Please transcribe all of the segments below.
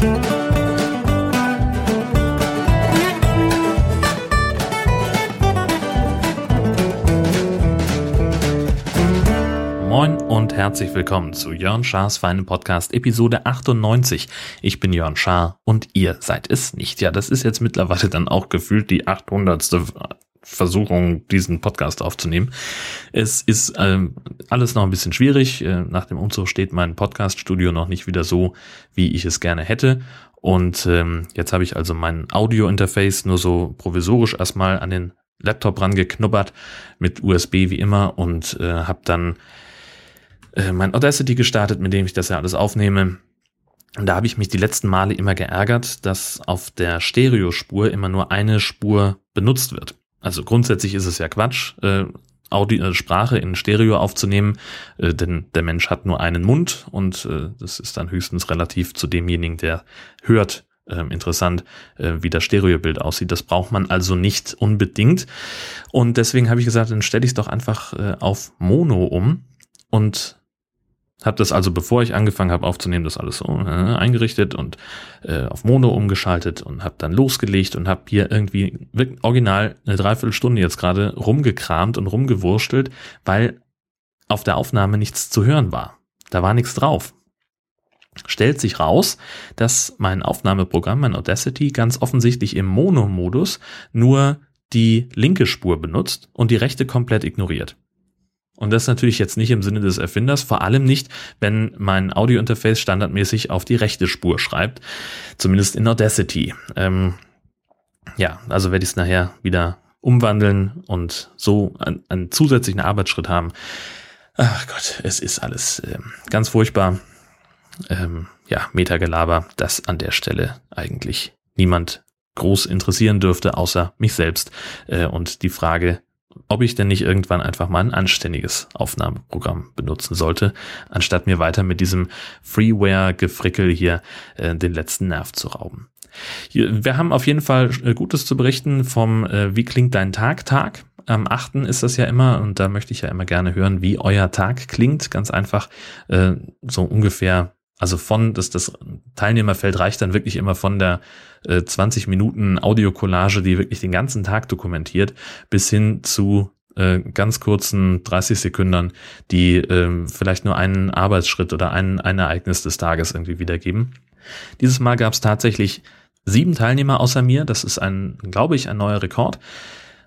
Moin und herzlich willkommen zu Jörn Schars Feinen Podcast Episode 98. Ich bin Jörn Schaar und ihr seid es nicht. Ja, das ist jetzt mittlerweile dann auch gefühlt die 800. Versuchung, diesen Podcast aufzunehmen. Es ist ähm, alles noch ein bisschen schwierig. Äh, nach dem Umzug steht mein Podcaststudio noch nicht wieder so, wie ich es gerne hätte. Und ähm, jetzt habe ich also mein Audio-Interface nur so provisorisch erstmal an den Laptop rangeknubbert mit USB wie immer und äh, habe dann äh, mein Audacity gestartet, mit dem ich das ja alles aufnehme. Und da habe ich mich die letzten Male immer geärgert, dass auf der Stereospur immer nur eine Spur benutzt wird. Also grundsätzlich ist es ja Quatsch, äh, Audio, äh, Sprache in Stereo aufzunehmen, äh, denn der Mensch hat nur einen Mund und äh, das ist dann höchstens relativ zu demjenigen, der hört, äh, interessant, äh, wie das Stereobild aussieht. Das braucht man also nicht unbedingt. Und deswegen habe ich gesagt, dann stelle ich es doch einfach äh, auf Mono um und habe das also, bevor ich angefangen habe aufzunehmen, das alles so äh, eingerichtet und äh, auf Mono umgeschaltet und habe dann losgelegt und habe hier irgendwie original eine Dreiviertelstunde jetzt gerade rumgekramt und rumgewurstelt, weil auf der Aufnahme nichts zu hören war. Da war nichts drauf. Stellt sich raus, dass mein Aufnahmeprogramm, mein Audacity, ganz offensichtlich im Mono-Modus nur die linke Spur benutzt und die rechte komplett ignoriert. Und das natürlich jetzt nicht im Sinne des Erfinders, vor allem nicht, wenn mein Audiointerface standardmäßig auf die rechte Spur schreibt, zumindest in Audacity. Ähm, ja, also werde ich es nachher wieder umwandeln und so einen, einen, zusätzlichen Arbeitsschritt haben. Ach Gott, es ist alles ähm, ganz furchtbar. Ähm, ja, Metagelaber, das an der Stelle eigentlich niemand groß interessieren dürfte, außer mich selbst. Äh, und die Frage, ob ich denn nicht irgendwann einfach mal ein anständiges Aufnahmeprogramm benutzen sollte, anstatt mir weiter mit diesem Freeware-Gefrickel hier äh, den letzten Nerv zu rauben. Wir haben auf jeden Fall äh, Gutes zu berichten vom äh, Wie klingt dein Tag Tag. Am 8. ist das ja immer und da möchte ich ja immer gerne hören, wie euer Tag klingt. Ganz einfach äh, so ungefähr also von, dass das Teilnehmerfeld reicht dann wirklich immer von der äh, 20 Minuten Audiokollage, die wirklich den ganzen Tag dokumentiert, bis hin zu äh, ganz kurzen 30 Sekunden, die äh, vielleicht nur einen Arbeitsschritt oder ein, ein Ereignis des Tages irgendwie wiedergeben. Dieses Mal gab es tatsächlich sieben Teilnehmer außer mir. Das ist ein, glaube ich, ein neuer Rekord.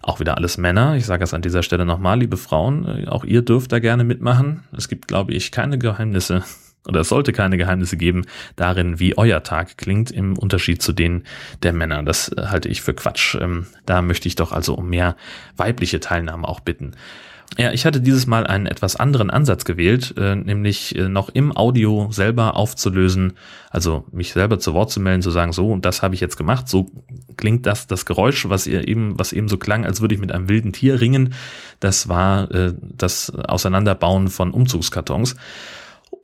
Auch wieder alles Männer. Ich sage es an dieser Stelle nochmal, liebe Frauen, äh, auch ihr dürft da gerne mitmachen. Es gibt, glaube ich, keine Geheimnisse oder es sollte keine Geheimnisse geben darin, wie euer Tag klingt im Unterschied zu denen der Männer. Das halte ich für Quatsch. Ähm, da möchte ich doch also um mehr weibliche Teilnahme auch bitten. Ja, ich hatte dieses Mal einen etwas anderen Ansatz gewählt, äh, nämlich äh, noch im Audio selber aufzulösen, also mich selber zu Wort zu melden, zu sagen, so und das habe ich jetzt gemacht, so klingt das das Geräusch, was ihr eben, was eben so klang, als würde ich mit einem wilden Tier ringen. Das war äh, das Auseinanderbauen von Umzugskartons.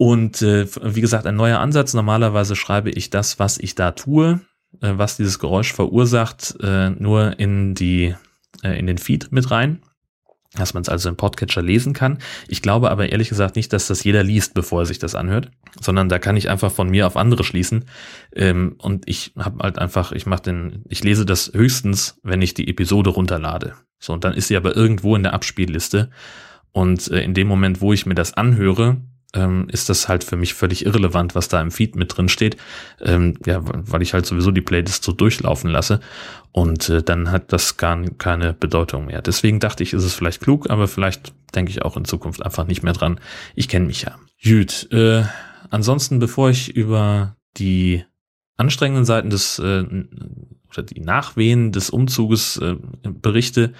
Und äh, wie gesagt, ein neuer Ansatz. Normalerweise schreibe ich das, was ich da tue, äh, was dieses Geräusch verursacht, äh, nur in die äh, in den Feed mit rein, dass man es also im Podcatcher lesen kann. Ich glaube aber ehrlich gesagt nicht, dass das jeder liest, bevor er sich das anhört, sondern da kann ich einfach von mir auf andere schließen. Ähm, und ich habe halt einfach, ich mache den, ich lese das höchstens, wenn ich die Episode runterlade. So und dann ist sie aber irgendwo in der Abspielliste. Und äh, in dem Moment, wo ich mir das anhöre, ähm, ist das halt für mich völlig irrelevant, was da im Feed mit drin steht. Ähm, ja, weil ich halt sowieso die Playlist so durchlaufen lasse und äh, dann hat das gar keine Bedeutung mehr. Deswegen dachte ich, ist es vielleicht klug, aber vielleicht denke ich auch in Zukunft einfach nicht mehr dran. Ich kenne mich ja. Gut, äh, ansonsten, bevor ich über die anstrengenden Seiten des äh, oder die Nachwehen des Umzuges äh, berichte,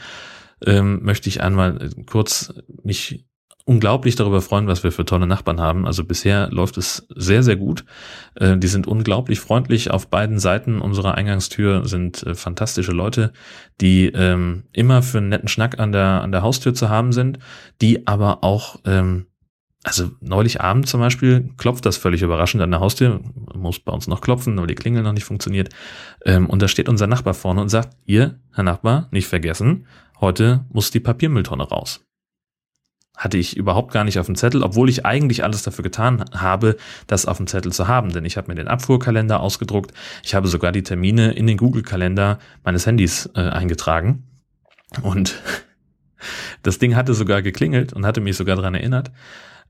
ähm, möchte ich einmal kurz mich unglaublich darüber freuen, was wir für tolle Nachbarn haben. Also bisher läuft es sehr, sehr gut. Äh, die sind unglaublich freundlich. Auf beiden Seiten unserer Eingangstür sind äh, fantastische Leute, die ähm, immer für einen netten Schnack an der, an der Haustür zu haben sind, die aber auch, ähm, also neulich Abend zum Beispiel klopft das völlig überraschend an der Haustür, muss bei uns noch klopfen, weil die Klingel noch nicht funktioniert. Ähm, und da steht unser Nachbar vorne und sagt, ihr, Herr Nachbar, nicht vergessen, heute muss die Papiermülltonne raus hatte ich überhaupt gar nicht auf dem Zettel, obwohl ich eigentlich alles dafür getan habe, das auf dem Zettel zu haben. Denn ich habe mir den Abfuhrkalender ausgedruckt. Ich habe sogar die Termine in den Google-Kalender meines Handys äh, eingetragen. Und das Ding hatte sogar geklingelt und hatte mich sogar dran erinnert.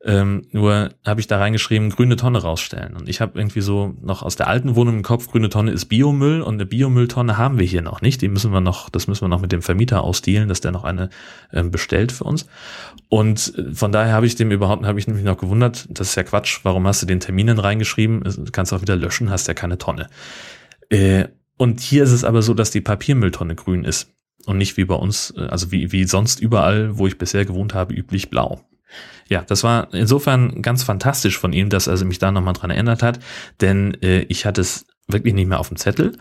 Ähm, nur habe ich da reingeschrieben, grüne Tonne rausstellen. Und ich habe irgendwie so noch aus der alten Wohnung im Kopf, grüne Tonne ist Biomüll und eine Biomülltonne haben wir hier noch nicht. Die müssen wir noch, das müssen wir noch mit dem Vermieter ausdealen, dass der noch eine ähm, bestellt für uns. Und äh, von daher habe ich dem überhaupt, habe ich nämlich noch gewundert, das ist ja Quatsch, warum hast du den Terminen reingeschrieben? Du kannst auch wieder löschen, hast ja keine Tonne. Äh, und hier ist es aber so, dass die Papiermülltonne grün ist und nicht wie bei uns, äh, also wie, wie sonst überall, wo ich bisher gewohnt habe, üblich blau. Ja, das war insofern ganz fantastisch von ihm, dass er mich da nochmal dran erinnert hat, denn äh, ich hatte es wirklich nicht mehr auf dem Zettel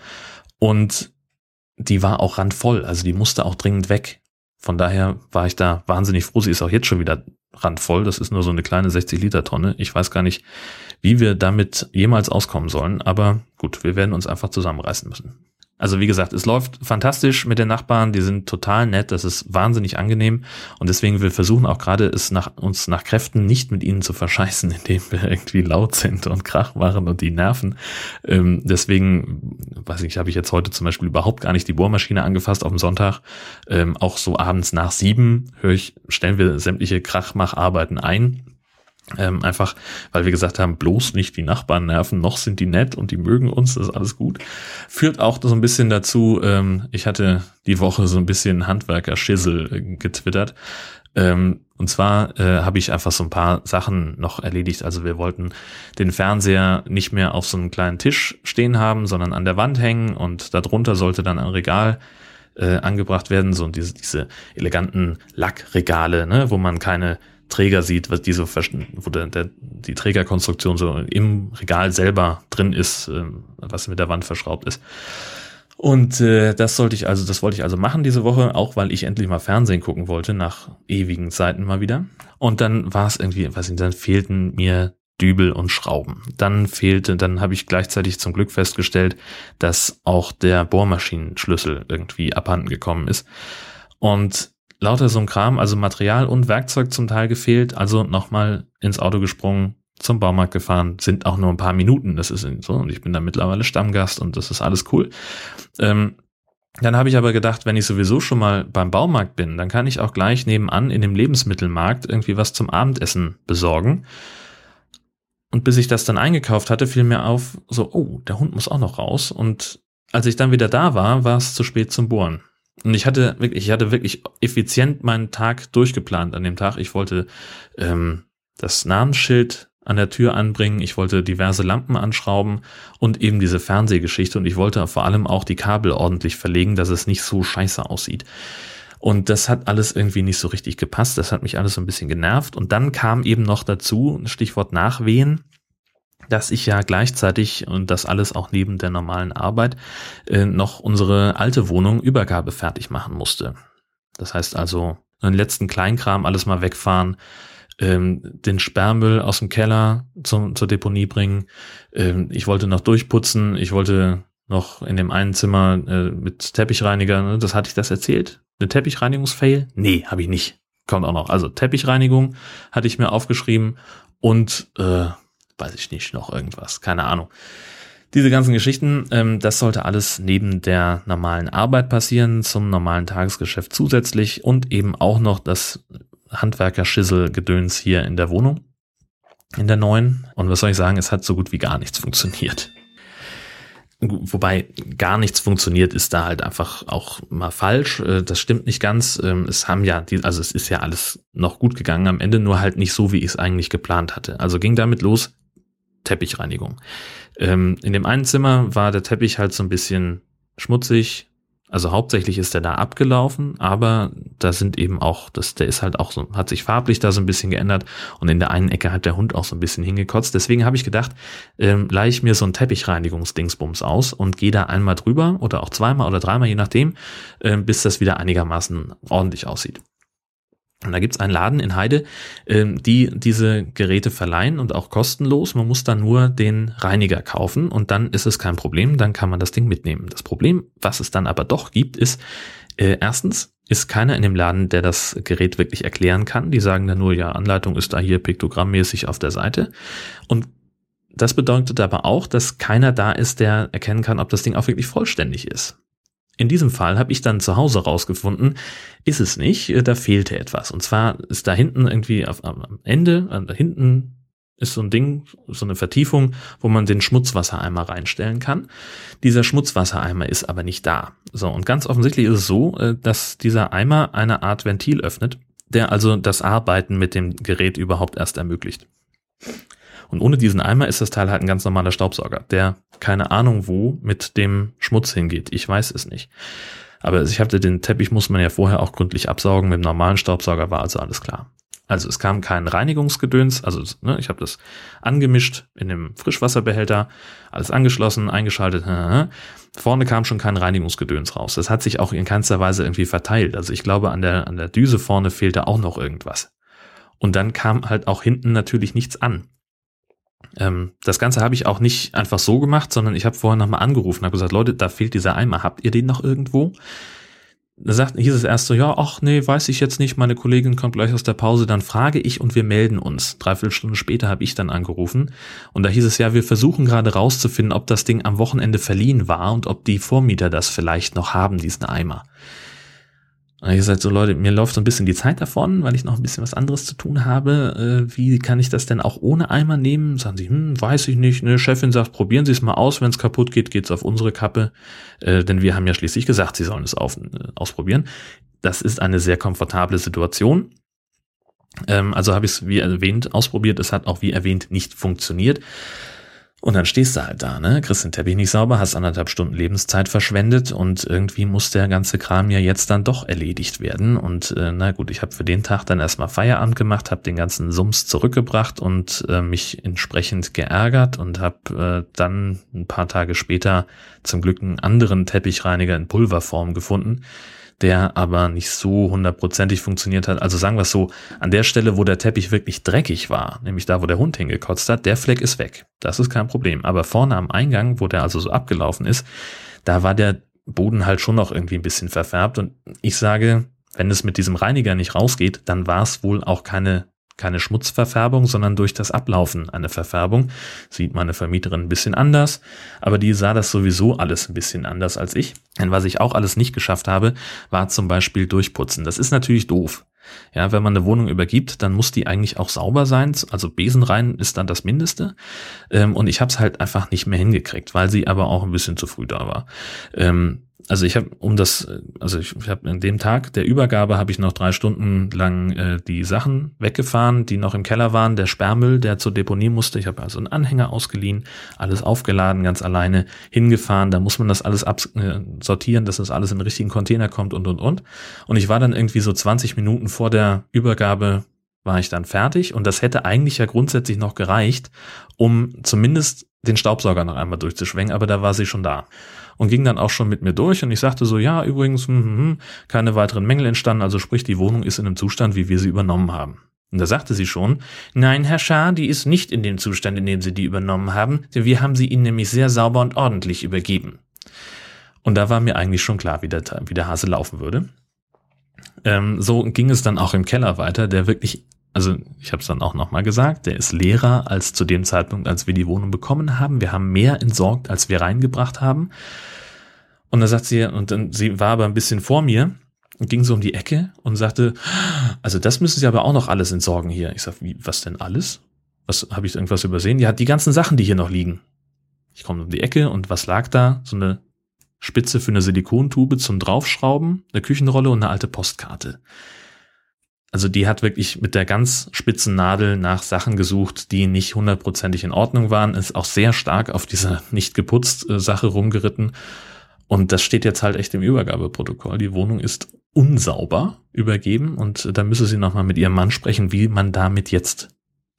und die war auch randvoll, also die musste auch dringend weg. Von daher war ich da wahnsinnig froh. Sie ist auch jetzt schon wieder randvoll. Das ist nur so eine kleine 60 Liter Tonne. Ich weiß gar nicht, wie wir damit jemals auskommen sollen. Aber gut, wir werden uns einfach zusammenreißen müssen. Also wie gesagt, es läuft fantastisch mit den Nachbarn, die sind total nett, das ist wahnsinnig angenehm und deswegen wir versuchen auch gerade es nach uns nach Kräften nicht mit ihnen zu verscheißen, indem wir irgendwie laut sind und Krach machen und die nerven. Ähm, deswegen, weiß ich, habe ich jetzt heute zum Beispiel überhaupt gar nicht die Bohrmaschine angefasst auf dem Sonntag. Ähm, auch so abends nach sieben höre ich, stellen wir sämtliche Krachmacharbeiten ein ähm, einfach, weil wir gesagt haben, bloß nicht die Nachbarn nerven, noch sind die nett und die mögen uns, das ist alles gut. Führt auch so ein bisschen dazu, ähm, ich hatte die Woche so ein bisschen Handwerker-Schissel äh, getwittert. Ähm, und zwar äh, habe ich einfach so ein paar Sachen noch erledigt. Also wir wollten den Fernseher nicht mehr auf so einem kleinen Tisch stehen haben, sondern an der Wand hängen und darunter sollte dann ein Regal äh, angebracht werden, so diese, diese eleganten Lackregale, ne, wo man keine Träger sieht, was diese, wo der, der, die Trägerkonstruktion so im Regal selber drin ist, äh, was mit der Wand verschraubt ist. Und äh, das sollte ich also, das wollte ich also machen diese Woche, auch weil ich endlich mal Fernsehen gucken wollte, nach ewigen Zeiten mal wieder. Und dann war es irgendwie, weiß nicht, dann fehlten mir Dübel und Schrauben. Dann fehlte, dann habe ich gleichzeitig zum Glück festgestellt, dass auch der Bohrmaschinenschlüssel irgendwie abhanden gekommen ist. Und lauter so ein Kram, also Material und Werkzeug zum Teil gefehlt, also nochmal ins Auto gesprungen, zum Baumarkt gefahren, sind auch nur ein paar Minuten, das ist so, und ich bin da mittlerweile Stammgast und das ist alles cool. Ähm, dann habe ich aber gedacht, wenn ich sowieso schon mal beim Baumarkt bin, dann kann ich auch gleich nebenan in dem Lebensmittelmarkt irgendwie was zum Abendessen besorgen. Und bis ich das dann eingekauft hatte, fiel mir auf, so, oh, der Hund muss auch noch raus. Und als ich dann wieder da war, war es zu spät zum Bohren. Und ich hatte wirklich, ich hatte wirklich effizient meinen Tag durchgeplant an dem Tag. Ich wollte ähm, das Namensschild an der Tür anbringen, ich wollte diverse Lampen anschrauben und eben diese Fernsehgeschichte und ich wollte vor allem auch die Kabel ordentlich verlegen, dass es nicht so scheiße aussieht. Und das hat alles irgendwie nicht so richtig gepasst. Das hat mich alles so ein bisschen genervt. Und dann kam eben noch dazu, Stichwort Nachwehen dass ich ja gleichzeitig und das alles auch neben der normalen Arbeit äh, noch unsere alte Wohnung Übergabe fertig machen musste. Das heißt also, den letzten Kleinkram alles mal wegfahren, ähm, den Sperrmüll aus dem Keller zum, zur Deponie bringen. Ähm, ich wollte noch durchputzen, ich wollte noch in dem einen Zimmer äh, mit Teppichreiniger, ne, das hatte ich das erzählt? Eine Teppichreinigungsfail? Nee, habe ich nicht. Kommt auch noch. Also Teppichreinigung hatte ich mir aufgeschrieben und äh, weiß ich nicht, noch irgendwas, keine Ahnung. Diese ganzen Geschichten, ähm, das sollte alles neben der normalen Arbeit passieren, zum normalen Tagesgeschäft zusätzlich und eben auch noch das Handwerker-Schissel-Gedöns hier in der Wohnung, in der neuen. Und was soll ich sagen, es hat so gut wie gar nichts funktioniert. Wobei gar nichts funktioniert, ist da halt einfach auch mal falsch. Äh, das stimmt nicht ganz. Ähm, es haben ja, also es ist ja alles noch gut gegangen am Ende, nur halt nicht so, wie ich es eigentlich geplant hatte. Also ging damit los, Teppichreinigung. Ähm, in dem einen Zimmer war der Teppich halt so ein bisschen schmutzig. Also hauptsächlich ist der da abgelaufen, aber da sind eben auch, das, der ist halt auch so, hat sich farblich da so ein bisschen geändert und in der einen Ecke hat der Hund auch so ein bisschen hingekotzt. Deswegen habe ich gedacht, ähm, leih ich mir so ein Teppichreinigungsdingsbums aus und gehe da einmal drüber oder auch zweimal oder dreimal, je nachdem, äh, bis das wieder einigermaßen ordentlich aussieht. Und da gibt's einen Laden in Heide, ähm, die diese Geräte verleihen und auch kostenlos. Man muss dann nur den Reiniger kaufen und dann ist es kein Problem, dann kann man das Ding mitnehmen. Das Problem, was es dann aber doch gibt, ist, äh, erstens, ist keiner in dem Laden, der das Gerät wirklich erklären kann. Die sagen dann nur, ja, Anleitung ist da hier piktogrammmäßig auf der Seite. Und das bedeutet aber auch, dass keiner da ist, der erkennen kann, ob das Ding auch wirklich vollständig ist. In diesem Fall habe ich dann zu Hause rausgefunden, ist es nicht, da fehlte etwas. Und zwar ist da hinten irgendwie auf, am Ende, da hinten ist so ein Ding, so eine Vertiefung, wo man den Schmutzwassereimer reinstellen kann. Dieser Schmutzwassereimer ist aber nicht da. So, und ganz offensichtlich ist es so, äh, dass dieser Eimer eine Art Ventil öffnet, der also das Arbeiten mit dem Gerät überhaupt erst ermöglicht. Und ohne diesen Eimer ist das Teil halt ein ganz normaler Staubsauger, der keine Ahnung wo mit dem Schmutz hingeht. Ich weiß es nicht. Aber ich hatte den Teppich, muss man ja vorher auch gründlich absaugen. Mit dem normalen Staubsauger war also alles klar. Also es kam kein Reinigungsgedöns, also ne, ich habe das angemischt in dem Frischwasserbehälter, alles angeschlossen, eingeschaltet. Vorne kam schon kein Reinigungsgedöns raus. Das hat sich auch in keinster Weise irgendwie verteilt. Also ich glaube, an der, an der Düse vorne fehlte auch noch irgendwas. Und dann kam halt auch hinten natürlich nichts an. Ähm, das Ganze habe ich auch nicht einfach so gemacht, sondern ich habe vorher nochmal angerufen, habe gesagt, Leute, da fehlt dieser Eimer, habt ihr den noch irgendwo? Da sagt, hieß es erst so, ja, ach nee, weiß ich jetzt nicht, meine Kollegin kommt gleich aus der Pause, dann frage ich und wir melden uns. Dreiviertel Stunde später habe ich dann angerufen und da hieß es ja, wir versuchen gerade rauszufinden, ob das Ding am Wochenende verliehen war und ob die Vormieter das vielleicht noch haben, diesen Eimer. Und ich gesagt, so Leute, mir läuft so ein bisschen die Zeit davon, weil ich noch ein bisschen was anderes zu tun habe. Äh, wie kann ich das denn auch ohne Eimer nehmen? Sagen sie, hm, weiß ich nicht. Eine Chefin sagt, probieren Sie es mal aus. Wenn es kaputt geht, geht's auf unsere Kappe. Äh, denn wir haben ja schließlich gesagt, Sie sollen es auf, äh, ausprobieren. Das ist eine sehr komfortable Situation. Ähm, also habe ich es, wie erwähnt, ausprobiert. Es hat auch, wie erwähnt, nicht funktioniert. Und dann stehst du halt da, ne? Kriegst den Teppich nicht sauber, hast anderthalb Stunden Lebenszeit verschwendet und irgendwie muss der ganze Kram ja jetzt dann doch erledigt werden. Und äh, na gut, ich habe für den Tag dann erstmal Feierabend gemacht, habe den ganzen Sums zurückgebracht und äh, mich entsprechend geärgert und habe äh, dann ein paar Tage später zum Glück einen anderen Teppichreiniger in Pulverform gefunden, der aber nicht so hundertprozentig funktioniert hat. Also sagen wir es so, an der Stelle, wo der Teppich wirklich dreckig war, nämlich da, wo der Hund hingekotzt hat, der Fleck ist weg. Das ist kein Problem. Aber vorne am Eingang, wo der also so abgelaufen ist, da war der Boden halt schon noch irgendwie ein bisschen verfärbt. Und ich sage, wenn es mit diesem Reiniger nicht rausgeht, dann war es wohl auch keine keine Schmutzverfärbung, sondern durch das Ablaufen eine Verfärbung. Sieht meine Vermieterin ein bisschen anders, aber die sah das sowieso alles ein bisschen anders als ich. Denn was ich auch alles nicht geschafft habe, war zum Beispiel durchputzen. Das ist natürlich doof. Ja, wenn man eine Wohnung übergibt, dann muss die eigentlich auch sauber sein. Also Besenrein ist dann das Mindeste. Ähm, und ich habe es halt einfach nicht mehr hingekriegt, weil sie aber auch ein bisschen zu früh da war. Also ich habe um das, also ich, ich habe an dem Tag der Übergabe habe ich noch drei Stunden lang äh, die Sachen weggefahren, die noch im Keller waren, der Sperrmüll, der zur Deponie musste. Ich habe also einen Anhänger ausgeliehen, alles aufgeladen, ganz alleine hingefahren. Da muss man das alles absortieren, äh, dass das alles in den richtigen Container kommt und und und. Und ich war dann irgendwie so 20 Minuten vor der Übergabe war ich dann fertig und das hätte eigentlich ja grundsätzlich noch gereicht, um zumindest den Staubsauger noch einmal durchzuschwenken, aber da war sie schon da und ging dann auch schon mit mir durch und ich sagte so, ja, übrigens, hm, hm, hm, keine weiteren Mängel entstanden, also sprich, die Wohnung ist in einem Zustand, wie wir sie übernommen haben. Und da sagte sie schon, nein, Herr Schaar, die ist nicht in dem Zustand, in dem Sie die übernommen haben, denn wir haben sie Ihnen nämlich sehr sauber und ordentlich übergeben. Und da war mir eigentlich schon klar, wie der, wie der Hase laufen würde. Ähm, so ging es dann auch im Keller weiter, der wirklich also ich habe es dann auch nochmal gesagt, der ist leerer als zu dem Zeitpunkt, als wir die Wohnung bekommen haben. Wir haben mehr entsorgt, als wir reingebracht haben. Und dann sagt sie, und dann, sie war aber ein bisschen vor mir und ging so um die Ecke und sagte, also das müssen Sie aber auch noch alles entsorgen hier. Ich sag, wie, was denn alles? Was habe ich irgendwas übersehen? Ja, die ganzen Sachen, die hier noch liegen. Ich komme um die Ecke und was lag da? So eine Spitze für eine Silikontube zum Draufschrauben, eine Küchenrolle und eine alte Postkarte also die hat wirklich mit der ganz spitzen Nadel nach Sachen gesucht, die nicht hundertprozentig in Ordnung waren, ist auch sehr stark auf dieser nicht geputzt äh, Sache rumgeritten. Und das steht jetzt halt echt im Übergabeprotokoll. Die Wohnung ist unsauber übergeben und da müsse sie nochmal mit ihrem Mann sprechen, wie man damit jetzt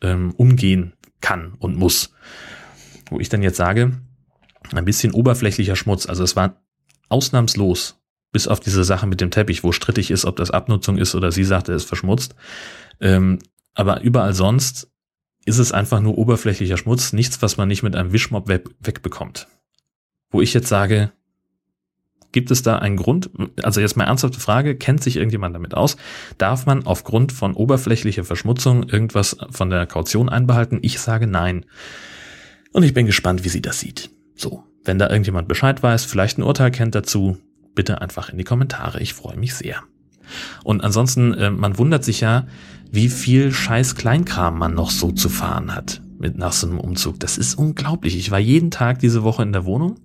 ähm, umgehen kann und muss. Wo ich dann jetzt sage, ein bisschen oberflächlicher Schmutz. Also es war ausnahmslos bis auf diese Sache mit dem Teppich, wo strittig ist, ob das Abnutzung ist oder sie sagt, er ist verschmutzt. Ähm, aber überall sonst ist es einfach nur oberflächlicher Schmutz, nichts, was man nicht mit einem Wischmopp we wegbekommt. Wo ich jetzt sage, Gibt es da einen Grund? Also jetzt mal ernsthafte Frage, kennt sich irgendjemand damit aus? Darf man aufgrund von oberflächlicher Verschmutzung irgendwas von der Kaution einbehalten? Ich sage nein. Und ich bin gespannt, wie sie das sieht. So, wenn da irgendjemand Bescheid weiß, vielleicht ein Urteil kennt dazu, bitte einfach in die Kommentare. Ich freue mich sehr. Und ansonsten, äh, man wundert sich ja, wie viel scheiß Kleinkram man noch so zu fahren hat mit nach so einem Umzug. Das ist unglaublich. Ich war jeden Tag diese Woche in der Wohnung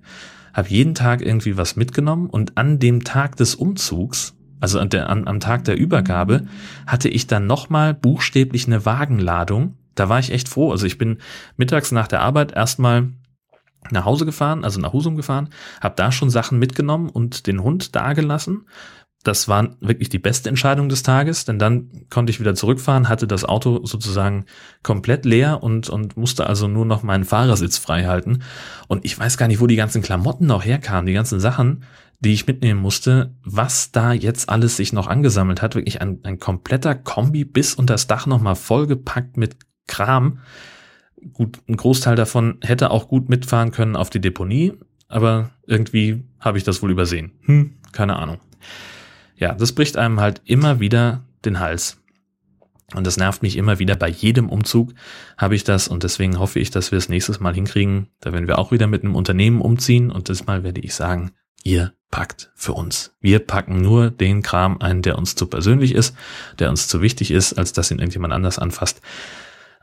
habe jeden Tag irgendwie was mitgenommen und an dem Tag des Umzugs, also an der, an, am Tag der Übergabe, hatte ich dann nochmal buchstäblich eine Wagenladung. Da war ich echt froh. Also ich bin mittags nach der Arbeit erstmal nach Hause gefahren, also nach Husum gefahren, habe da schon Sachen mitgenommen und den Hund dagelassen das war wirklich die beste Entscheidung des Tages, denn dann konnte ich wieder zurückfahren, hatte das Auto sozusagen komplett leer und, und musste also nur noch meinen Fahrersitz frei halten. Und ich weiß gar nicht, wo die ganzen Klamotten noch herkamen, die ganzen Sachen, die ich mitnehmen musste, was da jetzt alles sich noch angesammelt hat. Wirklich ein, ein kompletter Kombi bis unter das Dach nochmal vollgepackt mit Kram. Gut, ein Großteil davon hätte auch gut mitfahren können auf die Deponie, aber irgendwie habe ich das wohl übersehen. Hm, keine Ahnung ja, das bricht einem halt immer wieder den Hals. Und das nervt mich immer wieder. Bei jedem Umzug habe ich das und deswegen hoffe ich, dass wir es nächstes Mal hinkriegen. Da werden wir auch wieder mit einem Unternehmen umziehen und diesmal werde ich sagen, ihr packt für uns. Wir packen nur den Kram ein, der uns zu persönlich ist, der uns zu wichtig ist, als dass ihn irgendjemand anders anfasst.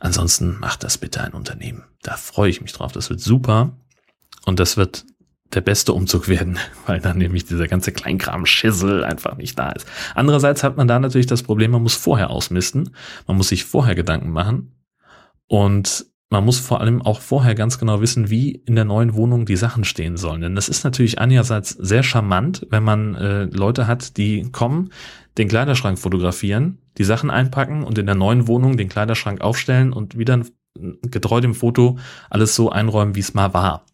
Ansonsten macht das bitte ein Unternehmen. Da freue ich mich drauf. Das wird super. Und das wird der beste Umzug werden, weil dann nämlich dieser ganze Kleinkram-Schissel einfach nicht da ist. Andererseits hat man da natürlich das Problem, man muss vorher ausmisten, man muss sich vorher Gedanken machen und man muss vor allem auch vorher ganz genau wissen, wie in der neuen Wohnung die Sachen stehen sollen. Denn das ist natürlich einerseits sehr charmant, wenn man äh, Leute hat, die kommen, den Kleiderschrank fotografieren, die Sachen einpacken und in der neuen Wohnung den Kleiderschrank aufstellen und wieder getreu dem Foto alles so einräumen, wie es mal war.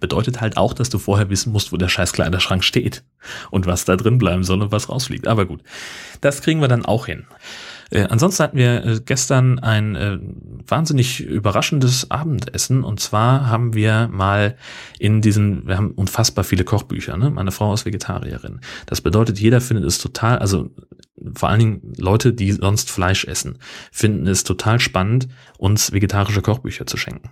Bedeutet halt auch, dass du vorher wissen musst, wo der scheiß Kleiderschrank steht und was da drin bleiben soll und was rausfliegt. Aber gut, das kriegen wir dann auch hin. Äh, ansonsten hatten wir äh, gestern ein äh, wahnsinnig überraschendes Abendessen und zwar haben wir mal in diesen, wir haben unfassbar viele Kochbücher, ne? Meine Frau ist Vegetarierin. Das bedeutet, jeder findet es total, also vor allen Dingen Leute, die sonst Fleisch essen, finden es total spannend, uns vegetarische Kochbücher zu schenken.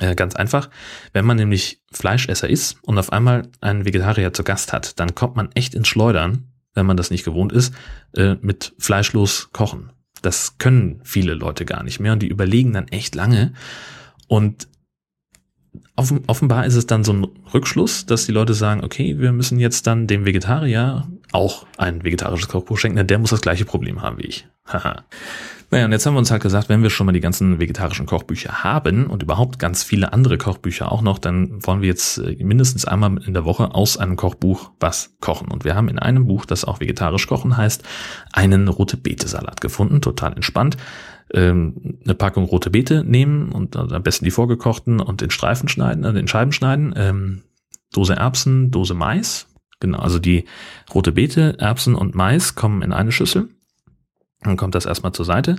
Äh, ganz einfach, wenn man nämlich Fleischesser ist und auf einmal einen Vegetarier zu Gast hat, dann kommt man echt ins Schleudern, wenn man das nicht gewohnt ist, äh, mit fleischlos kochen. Das können viele Leute gar nicht mehr und die überlegen dann echt lange. Und offenbar ist es dann so ein Rückschluss, dass die Leute sagen, okay, wir müssen jetzt dann dem Vegetarier auch ein vegetarisches Kochbuch schenken, denn der muss das gleiche Problem haben wie ich. Haha. Naja, und jetzt haben wir uns halt gesagt, wenn wir schon mal die ganzen vegetarischen Kochbücher haben und überhaupt ganz viele andere Kochbücher auch noch, dann wollen wir jetzt äh, mindestens einmal in der Woche aus einem Kochbuch was kochen. Und wir haben in einem Buch, das auch vegetarisch kochen heißt, einen rote Beete Salat gefunden, total entspannt. Ähm, eine Packung rote Beete nehmen und am besten die vorgekochten und in Streifen schneiden, also in Scheiben schneiden. Ähm, Dose Erbsen, Dose Mais. Genau, also die rote Beete, Erbsen und Mais kommen in eine Schüssel dann kommt das erstmal zur Seite.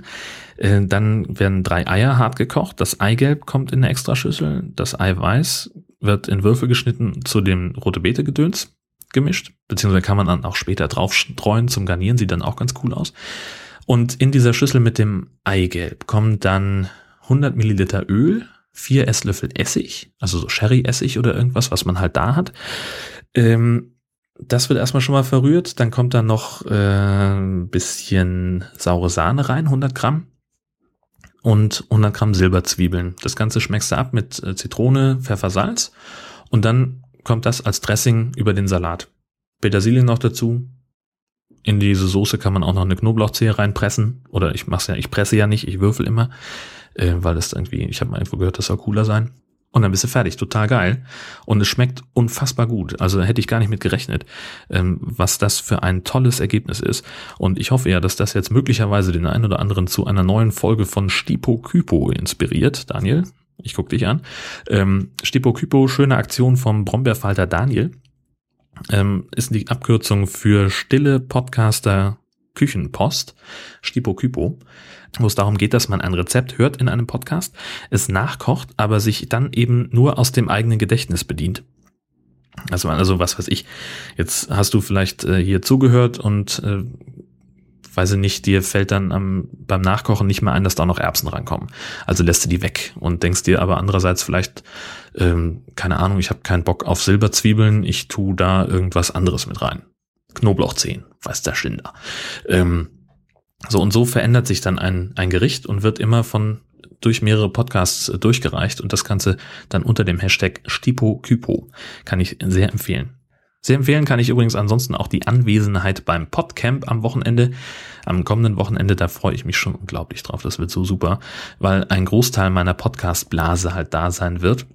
Äh, dann werden drei Eier hart gekocht. Das Eigelb kommt in eine Extraschüssel. Das Eiweiß wird in Würfel geschnitten zu dem rote Beete Gedöns gemischt. Beziehungsweise kann man dann auch später drauf streuen zum Garnieren. Sieht dann auch ganz cool aus. Und in dieser Schüssel mit dem Eigelb kommen dann 100 Milliliter Öl, vier Esslöffel Essig, also so Sherry-Essig oder irgendwas, was man halt da hat. Ähm, das wird erstmal schon mal verrührt. Dann kommt da noch äh, ein bisschen saure Sahne rein, 100 Gramm. Und 100 Gramm Silberzwiebeln. Das Ganze schmeckst du ab mit äh, Zitrone, Pfeffer, Salz. Und dann kommt das als Dressing über den Salat. Petersilie noch dazu. In diese Soße kann man auch noch eine Knoblauchzehe reinpressen. Oder ich mach's ja, ich presse ja nicht, ich würfel immer. Äh, weil das irgendwie, ich habe mal irgendwo gehört, das soll cooler sein. Und dann bist du fertig. Total geil. Und es schmeckt unfassbar gut. Also hätte ich gar nicht mit gerechnet, ähm, was das für ein tolles Ergebnis ist. Und ich hoffe ja, dass das jetzt möglicherweise den einen oder anderen zu einer neuen Folge von Stipo Kypo inspiriert. Daniel, ich guck dich an. Ähm, Stipo Kypo, schöne Aktion vom Brombeerfalter Daniel. Ähm, ist die Abkürzung für stille Podcaster Küchenpost, Stipo Kypo wo es darum geht, dass man ein Rezept hört in einem Podcast, es nachkocht, aber sich dann eben nur aus dem eigenen Gedächtnis bedient. Also, also was weiß ich, jetzt hast du vielleicht äh, hier zugehört und äh, weiß ich nicht, dir fällt dann am, beim Nachkochen nicht mehr ein, dass da noch Erbsen rankommen. Also lässt du die weg und denkst dir aber andererseits vielleicht, ähm, keine Ahnung, ich habe keinen Bock auf Silberzwiebeln, ich tu da irgendwas anderes mit rein. Knoblauchzehen, weiß der Schlinder. Ähm, so und so verändert sich dann ein, ein Gericht und wird immer von durch mehrere Podcasts äh, durchgereicht und das Ganze dann unter dem Hashtag StipoKypo. Kann ich sehr empfehlen. Sehr empfehlen kann ich übrigens ansonsten auch die Anwesenheit beim Podcamp am Wochenende. Am kommenden Wochenende, da freue ich mich schon unglaublich drauf. Das wird so super, weil ein Großteil meiner Podcast-Blase halt da sein wird.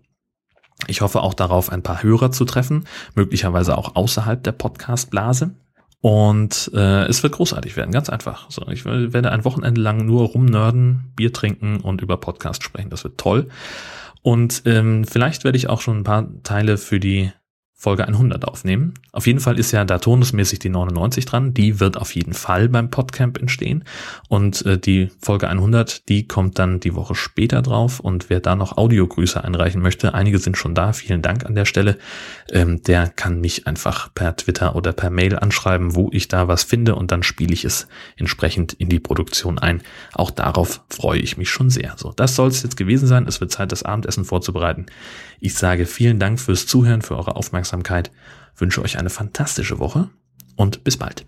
Ich hoffe auch darauf, ein paar Hörer zu treffen, möglicherweise auch außerhalb der Podcast-Blase. Und äh, es wird großartig werden, ganz einfach. So, ich werde ein Wochenende lang nur rumnörden, Bier trinken und über Podcast sprechen. Das wird toll. Und ähm, vielleicht werde ich auch schon ein paar Teile für die Folge 100 aufnehmen. Auf jeden Fall ist ja da turnusmäßig die 99 dran. Die wird auf jeden Fall beim Podcamp entstehen. Und äh, die Folge 100, die kommt dann die Woche später drauf. Und wer da noch Audiogrüße einreichen möchte, einige sind schon da. Vielen Dank an der Stelle. Ähm, der kann mich einfach per Twitter oder per Mail anschreiben, wo ich da was finde. Und dann spiele ich es entsprechend in die Produktion ein. Auch darauf freue ich mich schon sehr. So, das soll es jetzt gewesen sein. Es wird Zeit, das Abendessen vorzubereiten. Ich sage vielen Dank fürs Zuhören, für eure Aufmerksamkeit, wünsche euch eine fantastische Woche und bis bald.